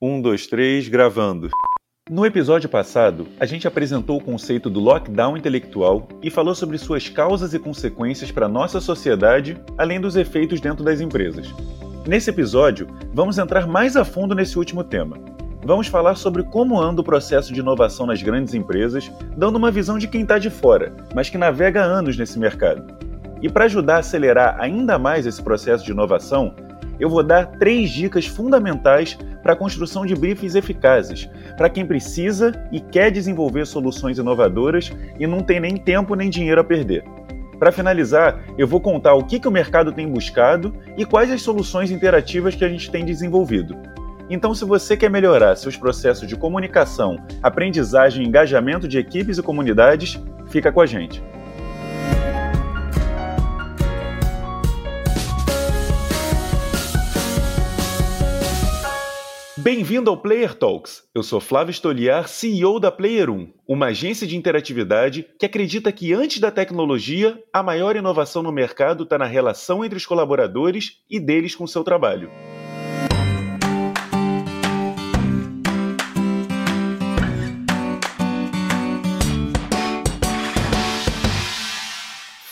Um, dois, três, gravando. No episódio passado, a gente apresentou o conceito do lockdown intelectual e falou sobre suas causas e consequências para nossa sociedade, além dos efeitos dentro das empresas. Nesse episódio, vamos entrar mais a fundo nesse último tema. Vamos falar sobre como anda o processo de inovação nas grandes empresas, dando uma visão de quem está de fora, mas que navega há anos nesse mercado. E para ajudar a acelerar ainda mais esse processo de inovação, eu vou dar três dicas fundamentais para a construção de briefings eficazes, para quem precisa e quer desenvolver soluções inovadoras e não tem nem tempo nem dinheiro a perder. Para finalizar, eu vou contar o que, que o mercado tem buscado e quais as soluções interativas que a gente tem desenvolvido. Então, se você quer melhorar seus processos de comunicação, aprendizagem e engajamento de equipes e comunidades, fica com a gente. Bem-vindo ao Player Talks. Eu sou Flávio Stoliar, CEO da Player 1, uma agência de interatividade que acredita que antes da tecnologia, a maior inovação no mercado está na relação entre os colaboradores e deles com seu trabalho.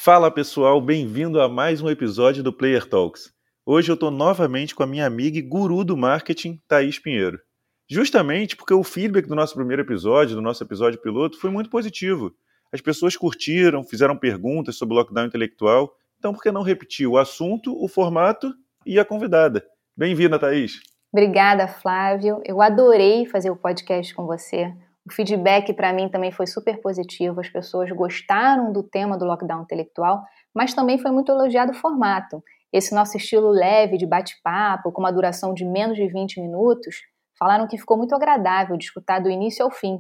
Fala pessoal, bem-vindo a mais um episódio do Player Talks. Hoje eu estou novamente com a minha amiga e guru do marketing, Thaís Pinheiro. Justamente porque o feedback do nosso primeiro episódio, do nosso episódio piloto, foi muito positivo. As pessoas curtiram, fizeram perguntas sobre o lockdown intelectual. Então, por que não repetir o assunto, o formato e a convidada? Bem-vinda, Thaís. Obrigada, Flávio. Eu adorei fazer o podcast com você. O feedback para mim também foi super positivo. As pessoas gostaram do tema do lockdown intelectual, mas também foi muito elogiado o formato esse nosso estilo leve de bate-papo, com uma duração de menos de 20 minutos, falaram que ficou muito agradável de escutar do início ao fim.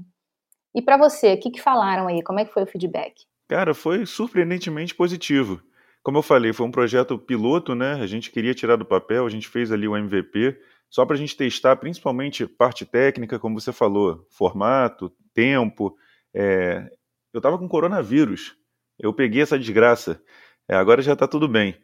E para você, o que, que falaram aí? Como é que foi o feedback? Cara, foi surpreendentemente positivo. Como eu falei, foi um projeto piloto, né? A gente queria tirar do papel, a gente fez ali o MVP, só para a gente testar principalmente parte técnica, como você falou, formato, tempo. É... Eu estava com coronavírus, eu peguei essa desgraça. É, agora já está tudo bem.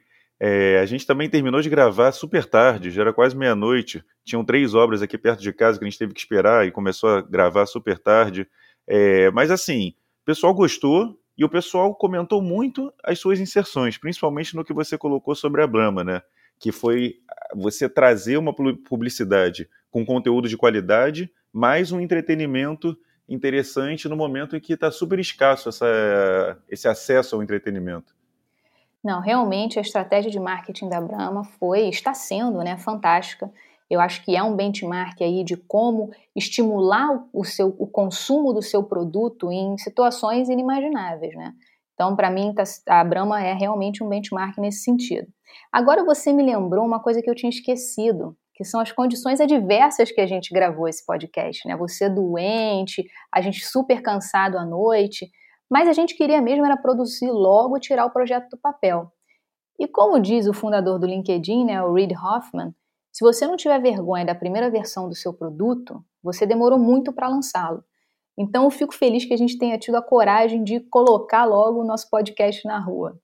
É, a gente também terminou de gravar super tarde, já era quase meia-noite. Tinham três obras aqui perto de casa que a gente teve que esperar e começou a gravar super tarde. É, mas assim, o pessoal gostou e o pessoal comentou muito as suas inserções, principalmente no que você colocou sobre a Brahma, né? Que foi você trazer uma publicidade com conteúdo de qualidade, mais um entretenimento interessante no momento em que está super escasso essa, esse acesso ao entretenimento. Não, realmente a estratégia de marketing da Brahma foi, está sendo, né, fantástica. Eu acho que é um benchmark aí de como estimular o seu o consumo do seu produto em situações inimagináveis, né? Então, para mim, tá, a Brahma é realmente um benchmark nesse sentido. Agora você me lembrou uma coisa que eu tinha esquecido, que são as condições adversas que a gente gravou esse podcast, né? Você doente, a gente super cansado à noite. Mas a gente queria mesmo era produzir logo e tirar o projeto do papel. E como diz o fundador do LinkedIn, né, o Reid Hoffman, se você não tiver vergonha da primeira versão do seu produto, você demorou muito para lançá-lo. Então eu fico feliz que a gente tenha tido a coragem de colocar logo o nosso podcast na rua.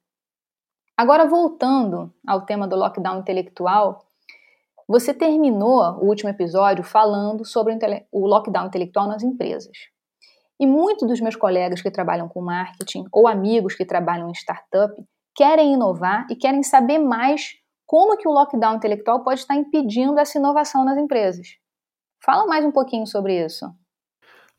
Agora voltando ao tema do lockdown intelectual, você terminou o último episódio falando sobre o lockdown intelectual nas empresas. E muitos dos meus colegas que trabalham com marketing ou amigos que trabalham em startup querem inovar e querem saber mais como que o lockdown intelectual pode estar impedindo essa inovação nas empresas. Fala mais um pouquinho sobre isso.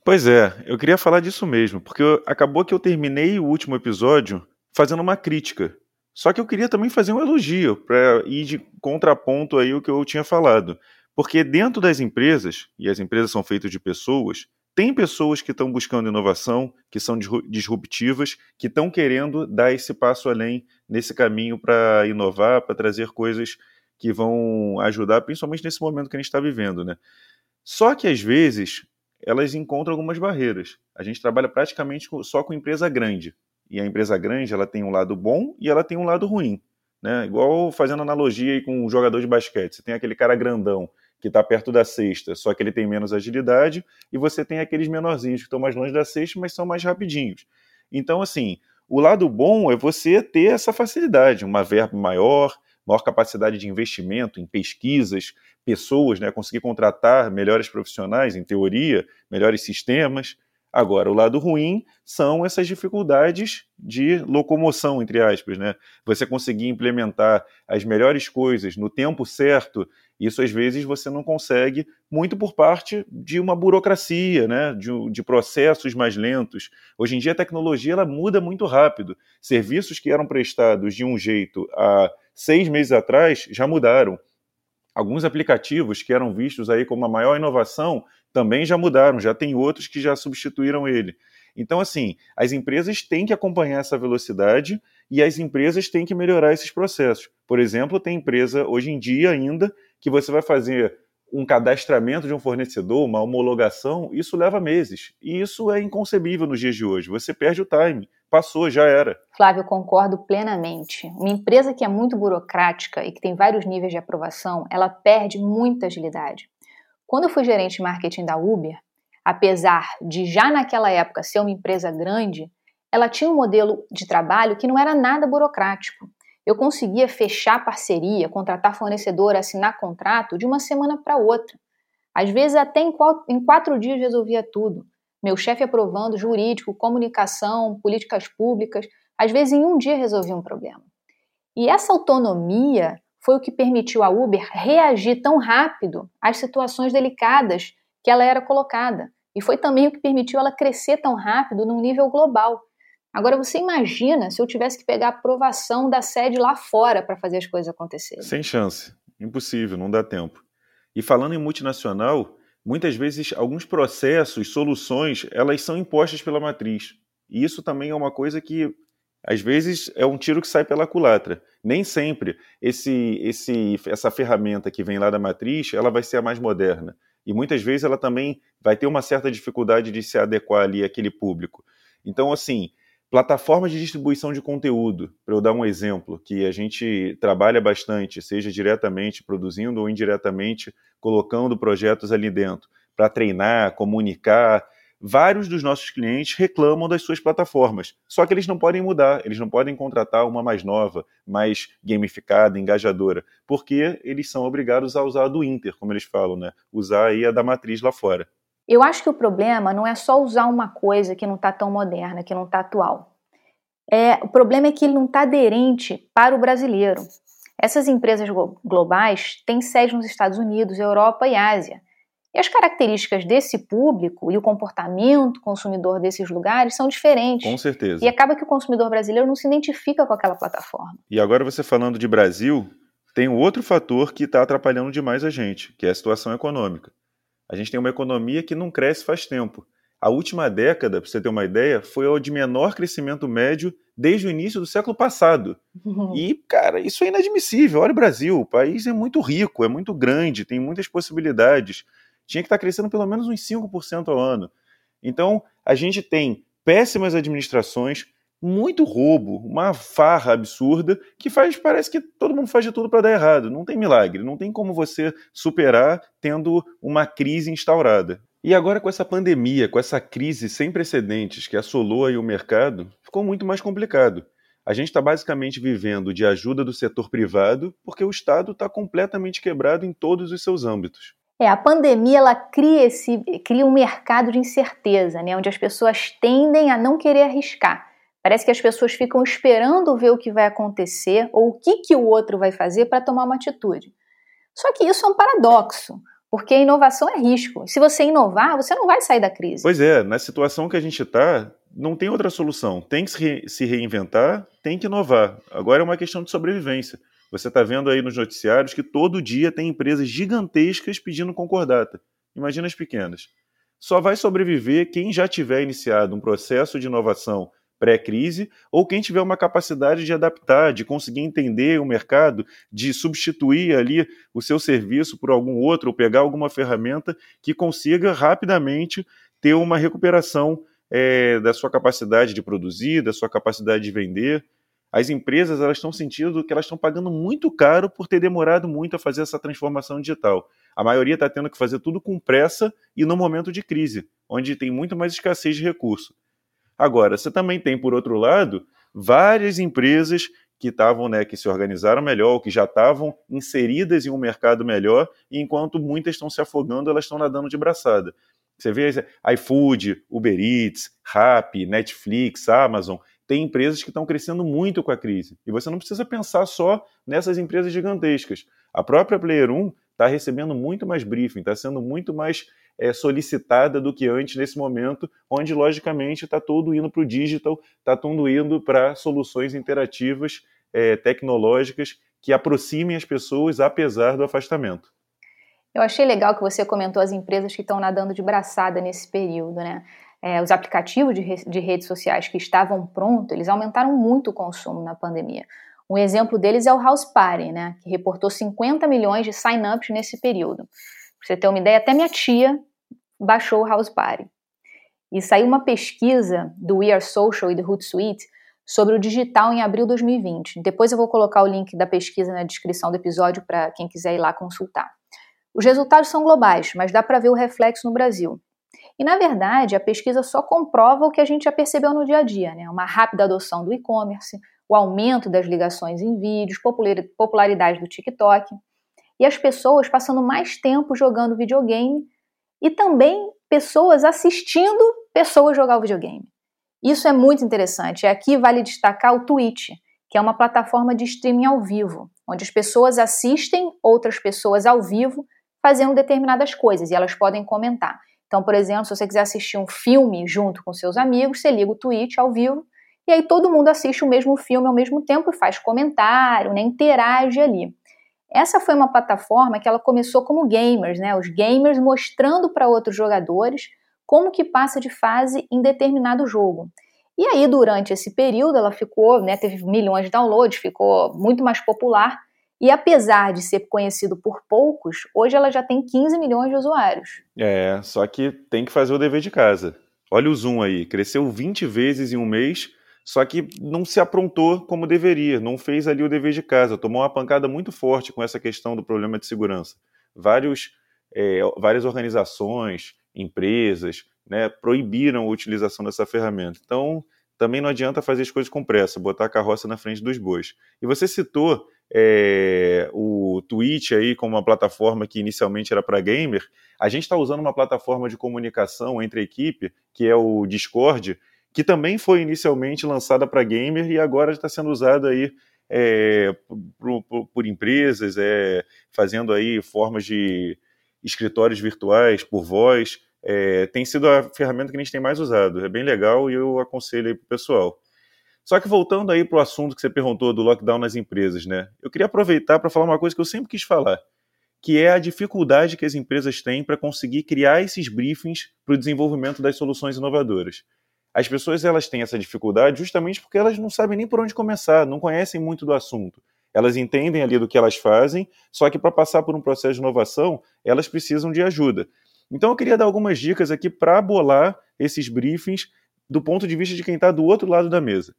Pois é, eu queria falar disso mesmo, porque acabou que eu terminei o último episódio fazendo uma crítica. Só que eu queria também fazer um elogio para ir de contraponto aí o que eu tinha falado. Porque dentro das empresas, e as empresas são feitas de pessoas, tem pessoas que estão buscando inovação, que são disruptivas, que estão querendo dar esse passo além nesse caminho para inovar, para trazer coisas que vão ajudar, principalmente nesse momento que a gente está vivendo, né? Só que às vezes elas encontram algumas barreiras. A gente trabalha praticamente só com empresa grande. E a empresa grande ela tem um lado bom e ela tem um lado ruim. Né? Igual fazendo analogia com um jogador de basquete. Você tem aquele cara grandão que está perto da cesta, só que ele tem menos agilidade, e você tem aqueles menorzinhos que estão mais longe da cesta, mas são mais rapidinhos. Então, assim, o lado bom é você ter essa facilidade, uma verba maior, maior capacidade de investimento em pesquisas, pessoas, né, conseguir contratar melhores profissionais, em teoria, melhores sistemas. Agora, o lado ruim são essas dificuldades de locomoção, entre aspas, né? Você conseguir implementar as melhores coisas no tempo certo, isso às vezes você não consegue, muito por parte de uma burocracia, né? De, de processos mais lentos. Hoje em dia a tecnologia ela muda muito rápido. Serviços que eram prestados de um jeito há seis meses atrás já mudaram. Alguns aplicativos que eram vistos aí como a maior inovação também já mudaram, já tem outros que já substituíram ele. Então, assim, as empresas têm que acompanhar essa velocidade e as empresas têm que melhorar esses processos. Por exemplo, tem empresa hoje em dia ainda que você vai fazer um cadastramento de um fornecedor, uma homologação, isso leva meses. E isso é inconcebível nos dias de hoje. Você perde o time. Passou, já era. Flávio, concordo plenamente. Uma empresa que é muito burocrática e que tem vários níveis de aprovação, ela perde muita agilidade. Quando eu fui gerente de marketing da Uber, apesar de já naquela época ser uma empresa grande, ela tinha um modelo de trabalho que não era nada burocrático. Eu conseguia fechar parceria, contratar fornecedor, assinar contrato de uma semana para outra. Às vezes, até em quatro, em quatro dias resolvia tudo. Meu chefe aprovando jurídico, comunicação, políticas públicas. Às vezes, em um dia resolvia um problema. E essa autonomia foi o que permitiu a Uber reagir tão rápido às situações delicadas que ela era colocada. E foi também o que permitiu ela crescer tão rápido num nível global. Agora você imagina se eu tivesse que pegar a aprovação da sede lá fora para fazer as coisas acontecerem. Sem chance. Impossível, não dá tempo. E falando em multinacional, muitas vezes alguns processos, soluções, elas são impostas pela matriz. E isso também é uma coisa que às vezes é um tiro que sai pela culatra. Nem sempre esse, esse, essa ferramenta que vem lá da matriz, ela vai ser a mais moderna. E muitas vezes ela também vai ter uma certa dificuldade de se adequar ali àquele público. Então, assim, plataformas de distribuição de conteúdo, para eu dar um exemplo, que a gente trabalha bastante, seja diretamente produzindo ou indiretamente colocando projetos ali dentro, para treinar, comunicar, vários dos nossos clientes reclamam das suas plataformas. Só que eles não podem mudar, eles não podem contratar uma mais nova, mais gamificada, engajadora, porque eles são obrigados a usar a do Inter, como eles falam, né? Usar aí a da matriz lá fora. Eu acho que o problema não é só usar uma coisa que não está tão moderna, que não está atual. É, o problema é que ele não está aderente para o brasileiro. Essas empresas globais têm sede nos Estados Unidos, Europa e Ásia. E as características desse público e o comportamento consumidor desses lugares são diferentes. Com certeza. E acaba que o consumidor brasileiro não se identifica com aquela plataforma. E agora você falando de Brasil, tem um outro fator que está atrapalhando demais a gente, que é a situação econômica. A gente tem uma economia que não cresce faz tempo. A última década, para você ter uma ideia, foi a de menor crescimento médio desde o início do século passado. Uhum. E, cara, isso é inadmissível. Olha o Brasil, o país é muito rico, é muito grande, tem muitas possibilidades tinha que estar crescendo pelo menos uns 5% ao ano. Então, a gente tem péssimas administrações, muito roubo, uma farra absurda que faz, parece que todo mundo faz de tudo para dar errado. Não tem milagre, não tem como você superar tendo uma crise instaurada. E agora com essa pandemia, com essa crise sem precedentes que assolou aí o mercado, ficou muito mais complicado. A gente está basicamente vivendo de ajuda do setor privado porque o Estado está completamente quebrado em todos os seus âmbitos. É, a pandemia ela cria, esse, cria um mercado de incerteza, né, onde as pessoas tendem a não querer arriscar. Parece que as pessoas ficam esperando ver o que vai acontecer ou o que, que o outro vai fazer para tomar uma atitude. Só que isso é um paradoxo, porque a inovação é risco. Se você inovar, você não vai sair da crise. Pois é, na situação que a gente está, não tem outra solução. Tem que se reinventar, tem que inovar. Agora é uma questão de sobrevivência. Você está vendo aí nos noticiários que todo dia tem empresas gigantescas pedindo concordata. Imagina as pequenas. Só vai sobreviver quem já tiver iniciado um processo de inovação pré-crise ou quem tiver uma capacidade de adaptar, de conseguir entender o mercado, de substituir ali o seu serviço por algum outro ou pegar alguma ferramenta que consiga rapidamente ter uma recuperação é, da sua capacidade de produzir, da sua capacidade de vender as empresas elas estão sentindo que elas estão pagando muito caro por ter demorado muito a fazer essa transformação digital. A maioria está tendo que fazer tudo com pressa e no momento de crise, onde tem muito mais escassez de recurso. Agora, você também tem, por outro lado, várias empresas que estavam, né, que se organizaram melhor, que já estavam inseridas em um mercado melhor, e enquanto muitas estão se afogando, elas estão nadando de braçada. Você vê iFood, Uber Eats, Rappi, Netflix, Amazon, tem empresas que estão crescendo muito com a crise. E você não precisa pensar só nessas empresas gigantescas. A própria Player 1 está recebendo muito mais briefing, está sendo muito mais é, solicitada do que antes nesse momento, onde, logicamente, está tudo indo para o digital, está tudo indo para soluções interativas, é, tecnológicas, que aproximem as pessoas, apesar do afastamento. Eu achei legal que você comentou as empresas que estão nadando de braçada nesse período, né? É, os aplicativos de, re de redes sociais que estavam prontos, eles aumentaram muito o consumo na pandemia. Um exemplo deles é o House Party, né, que reportou 50 milhões de sign-ups nesse período. Pra você ter uma ideia, até minha tia baixou o House Party. E saiu uma pesquisa do We Are Social e do Hootsuite sobre o digital em abril de 2020. Depois eu vou colocar o link da pesquisa na descrição do episódio para quem quiser ir lá consultar. Os resultados são globais, mas dá para ver o reflexo no Brasil. E na verdade, a pesquisa só comprova o que a gente já percebeu no dia a dia, né? Uma rápida adoção do e-commerce, o aumento das ligações em vídeos, popularidade do TikTok, e as pessoas passando mais tempo jogando videogame e também pessoas assistindo pessoas jogar o videogame. Isso é muito interessante. Aqui vale destacar o Twitch, que é uma plataforma de streaming ao vivo, onde as pessoas assistem outras pessoas ao vivo fazendo determinadas coisas e elas podem comentar. Então, por exemplo, se você quiser assistir um filme junto com seus amigos, você liga o Twitch ao vivo e aí todo mundo assiste o mesmo filme ao mesmo tempo e faz comentário, né, interage ali. Essa foi uma plataforma que ela começou como gamers, né? Os gamers mostrando para outros jogadores como que passa de fase em determinado jogo. E aí, durante esse período, ela ficou, né, teve milhões de downloads, ficou muito mais popular. E apesar de ser conhecido por poucos, hoje ela já tem 15 milhões de usuários. É, só que tem que fazer o dever de casa. Olha o Zoom aí, cresceu 20 vezes em um mês só que não se aprontou como deveria, não fez ali o dever de casa, tomou uma pancada muito forte com essa questão do problema de segurança. Vários, é, várias organizações, empresas, né, proibiram a utilização dessa ferramenta. Então, também não adianta fazer as coisas com pressa, botar a carroça na frente dos bois. E você citou é, o Twitch aí como uma plataforma que inicialmente era para gamer. A gente está usando uma plataforma de comunicação entre a equipe, que é o Discord, que também foi inicialmente lançada para gamer e agora está sendo usada aí é, por, por, por, empresas, é, fazendo aí formas de escritórios virtuais por voz. É, tem sido a ferramenta que a gente tem mais usado. É bem legal e eu aconselho aí para o pessoal. Só que voltando aí para o assunto que você perguntou do lockdown nas empresas, né? Eu queria aproveitar para falar uma coisa que eu sempre quis falar, que é a dificuldade que as empresas têm para conseguir criar esses briefings para o desenvolvimento das soluções inovadoras as pessoas elas têm essa dificuldade justamente porque elas não sabem nem por onde começar, não conhecem muito do assunto. Elas entendem ali do que elas fazem, só que para passar por um processo de inovação, elas precisam de ajuda. Então eu queria dar algumas dicas aqui para bolar esses briefings do ponto de vista de quem está do outro lado da mesa.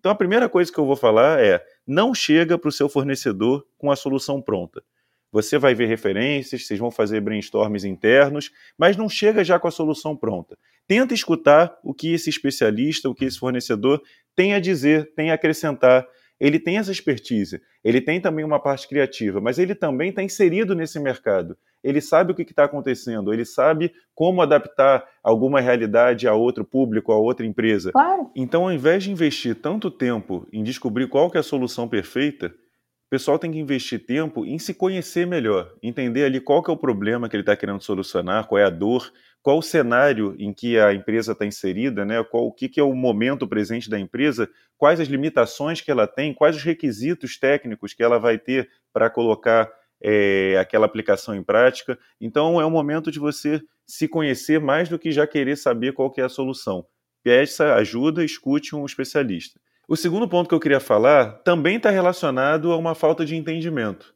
Então a primeira coisa que eu vou falar é: não chega para o seu fornecedor com a solução pronta. Você vai ver referências, vocês vão fazer brainstorms internos, mas não chega já com a solução pronta. Tenta escutar o que esse especialista, o que esse fornecedor tem a dizer, tem a acrescentar. Ele tem essa expertise, ele tem também uma parte criativa, mas ele também está inserido nesse mercado. Ele sabe o que está acontecendo, ele sabe como adaptar alguma realidade a outro público, a outra empresa. Claro. Então, ao invés de investir tanto tempo em descobrir qual é a solução perfeita, o pessoal tem que investir tempo em se conhecer melhor, entender ali qual que é o problema que ele está querendo solucionar, qual é a dor, qual o cenário em que a empresa está inserida, né? qual o que, que é o momento presente da empresa, quais as limitações que ela tem, quais os requisitos técnicos que ela vai ter para colocar é, aquela aplicação em prática. Então é o momento de você se conhecer mais do que já querer saber qual que é a solução. Peça ajuda, escute um especialista. O segundo ponto que eu queria falar também está relacionado a uma falta de entendimento.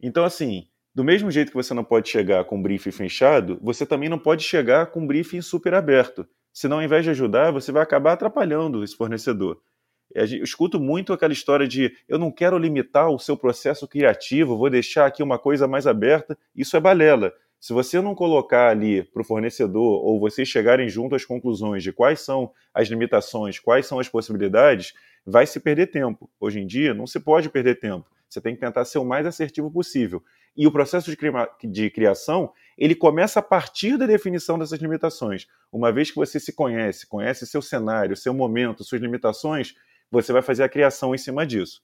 Então, assim, do mesmo jeito que você não pode chegar com um briefing fechado, você também não pode chegar com um briefing super aberto. Senão, ao invés de ajudar, você vai acabar atrapalhando esse fornecedor. Eu escuto muito aquela história de eu não quero limitar o seu processo criativo, vou deixar aqui uma coisa mais aberta. Isso é balela. Se você não colocar ali para o fornecedor ou vocês chegarem junto às conclusões de quais são as limitações, quais são as possibilidades, vai se perder tempo. Hoje em dia, não se pode perder tempo. Você tem que tentar ser o mais assertivo possível. E o processo de, de criação, ele começa a partir da definição dessas limitações. Uma vez que você se conhece, conhece seu cenário, seu momento, suas limitações, você vai fazer a criação em cima disso.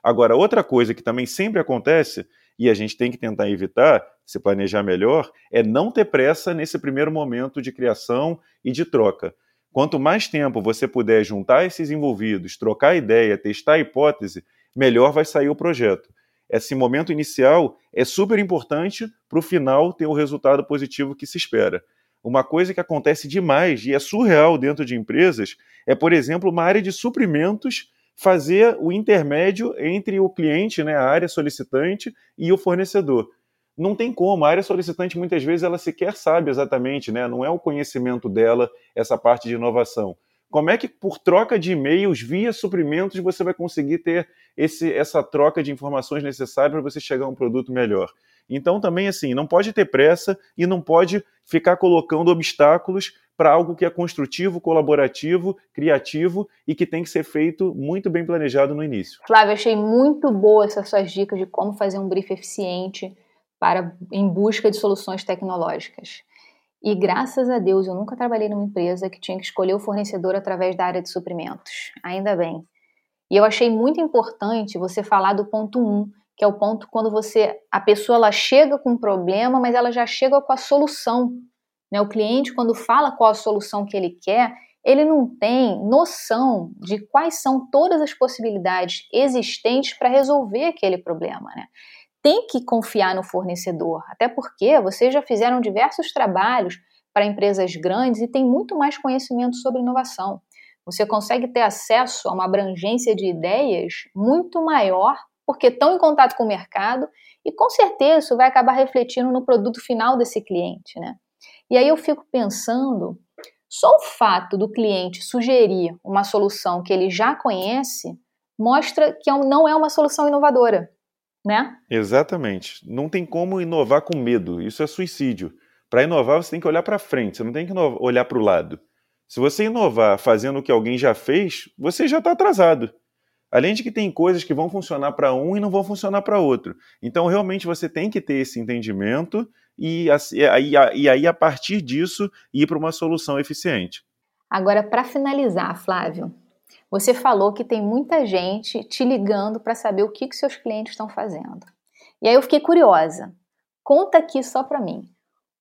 Agora, outra coisa que também sempre acontece, e a gente tem que tentar evitar, se planejar melhor, é não ter pressa nesse primeiro momento de criação e de troca. Quanto mais tempo você puder juntar esses envolvidos, trocar ideia, testar a hipótese, melhor vai sair o projeto. Esse momento inicial é super importante para o final ter o resultado positivo que se espera. Uma coisa que acontece demais e é surreal dentro de empresas é, por exemplo, uma área de suprimentos fazer o intermédio entre o cliente, né, a área solicitante, e o fornecedor. Não tem como, a área solicitante muitas vezes ela sequer sabe exatamente, né, não é o conhecimento dela essa parte de inovação. Como é que por troca de e-mails via suprimentos você vai conseguir ter esse, essa troca de informações necessárias para você chegar a um produto melhor? Então também assim, não pode ter pressa e não pode ficar colocando obstáculos para algo que é construtivo, colaborativo, criativo e que tem que ser feito muito bem planejado no início. Flávio, achei muito boa essas suas dicas de como fazer um brief eficiente para em busca de soluções tecnológicas. E graças a Deus eu nunca trabalhei numa empresa que tinha que escolher o fornecedor através da área de suprimentos. Ainda bem. E eu achei muito importante você falar do ponto 1, um, que é o ponto quando você a pessoa ela chega com um problema, mas ela já chega com a solução né? O cliente, quando fala qual a solução que ele quer, ele não tem noção de quais são todas as possibilidades existentes para resolver aquele problema. Né? Tem que confiar no fornecedor, até porque vocês já fizeram diversos trabalhos para empresas grandes e têm muito mais conhecimento sobre inovação. Você consegue ter acesso a uma abrangência de ideias muito maior porque estão em contato com o mercado e com certeza isso vai acabar refletindo no produto final desse cliente, né? E aí eu fico pensando, só o fato do cliente sugerir uma solução que ele já conhece mostra que é não é uma solução inovadora, né? Exatamente. Não tem como inovar com medo. Isso é suicídio. Para inovar, você tem que olhar para frente, você não tem que olhar para o lado. Se você inovar fazendo o que alguém já fez, você já está atrasado. Além de que tem coisas que vão funcionar para um e não vão funcionar para outro. Então, realmente, você tem que ter esse entendimento e, aí, e aí, a partir disso, ir para uma solução eficiente. Agora, para finalizar, Flávio, você falou que tem muita gente te ligando para saber o que, que seus clientes estão fazendo. E aí eu fiquei curiosa. Conta aqui só para mim.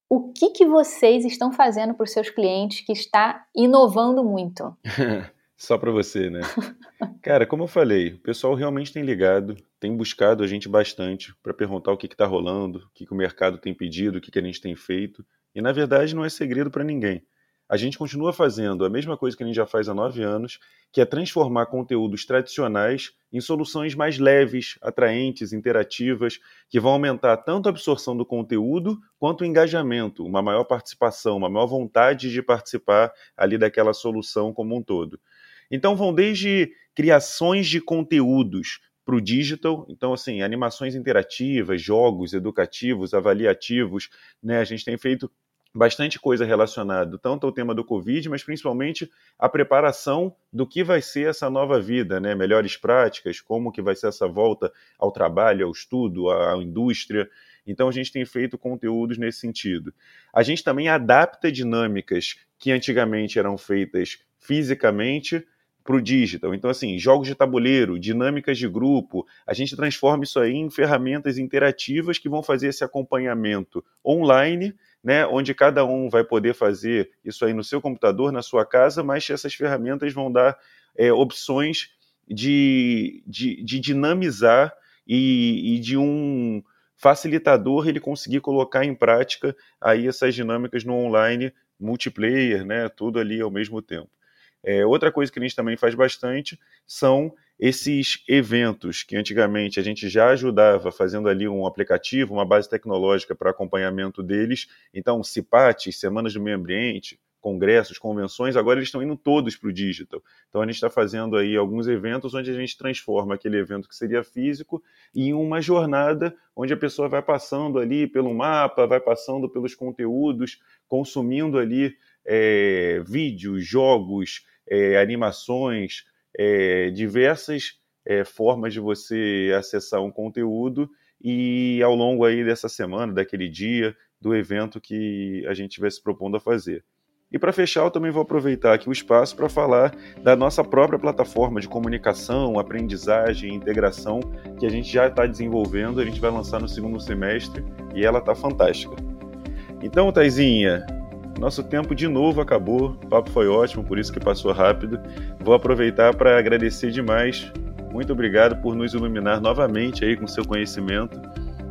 O que, que vocês estão fazendo para os seus clientes que está inovando muito? só para você, né? Cara, como eu falei, o pessoal realmente tem ligado, tem buscado a gente bastante para perguntar o que está rolando, o que, que, o mercado tem pedido, o que, que a gente tem feito. E na verdade não é segredo para ninguém. A gente continua fazendo a mesma coisa que a gente já faz há nove anos, que é transformar conteúdos tradicionais em soluções mais leves, atraentes, interativas, que vão aumentar tanto a absorção do conteúdo quanto o engajamento, uma maior participação, uma maior vontade de participar ali daquela solução como um todo. Então vão desde criações de conteúdos para o digital, então assim, animações interativas, jogos educativos, avaliativos, né? A gente tem feito bastante coisa relacionada tanto ao tema do Covid, mas principalmente a preparação do que vai ser essa nova vida, né? Melhores práticas, como que vai ser essa volta ao trabalho, ao estudo, à indústria. Então a gente tem feito conteúdos nesse sentido. A gente também adapta dinâmicas que antigamente eram feitas fisicamente para o digital. Então, assim, jogos de tabuleiro, dinâmicas de grupo, a gente transforma isso aí em ferramentas interativas que vão fazer esse acompanhamento online, né, onde cada um vai poder fazer isso aí no seu computador, na sua casa, mas essas ferramentas vão dar é, opções de, de, de dinamizar e, e de um facilitador ele conseguir colocar em prática aí essas dinâmicas no online, multiplayer, né, tudo ali ao mesmo tempo. É, outra coisa que a gente também faz bastante são esses eventos que antigamente a gente já ajudava fazendo ali um aplicativo, uma base tecnológica para acompanhamento deles. Então, CIPAT, Semanas do Meio Ambiente, congressos, convenções, agora eles estão indo todos para o digital. Então a gente está fazendo aí alguns eventos onde a gente transforma aquele evento que seria físico em uma jornada onde a pessoa vai passando ali pelo mapa, vai passando pelos conteúdos, consumindo ali é, vídeos, jogos, é, animações, é, diversas é, formas de você acessar um conteúdo e ao longo aí dessa semana, daquele dia, do evento que a gente vai se propondo a fazer. E para fechar, eu também vou aproveitar aqui o espaço para falar da nossa própria plataforma de comunicação, aprendizagem e integração que a gente já está desenvolvendo, a gente vai lançar no segundo semestre e ela está fantástica. Então, Taizinha, nosso tempo de novo acabou, o papo foi ótimo, por isso que passou rápido. Vou aproveitar para agradecer demais. Muito obrigado por nos iluminar novamente aí com seu conhecimento.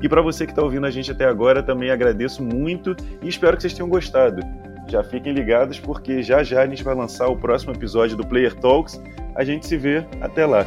E para você que está ouvindo a gente até agora, também agradeço muito e espero que vocês tenham gostado. Já fiquem ligados porque já já a gente vai lançar o próximo episódio do Player Talks. A gente se vê até lá.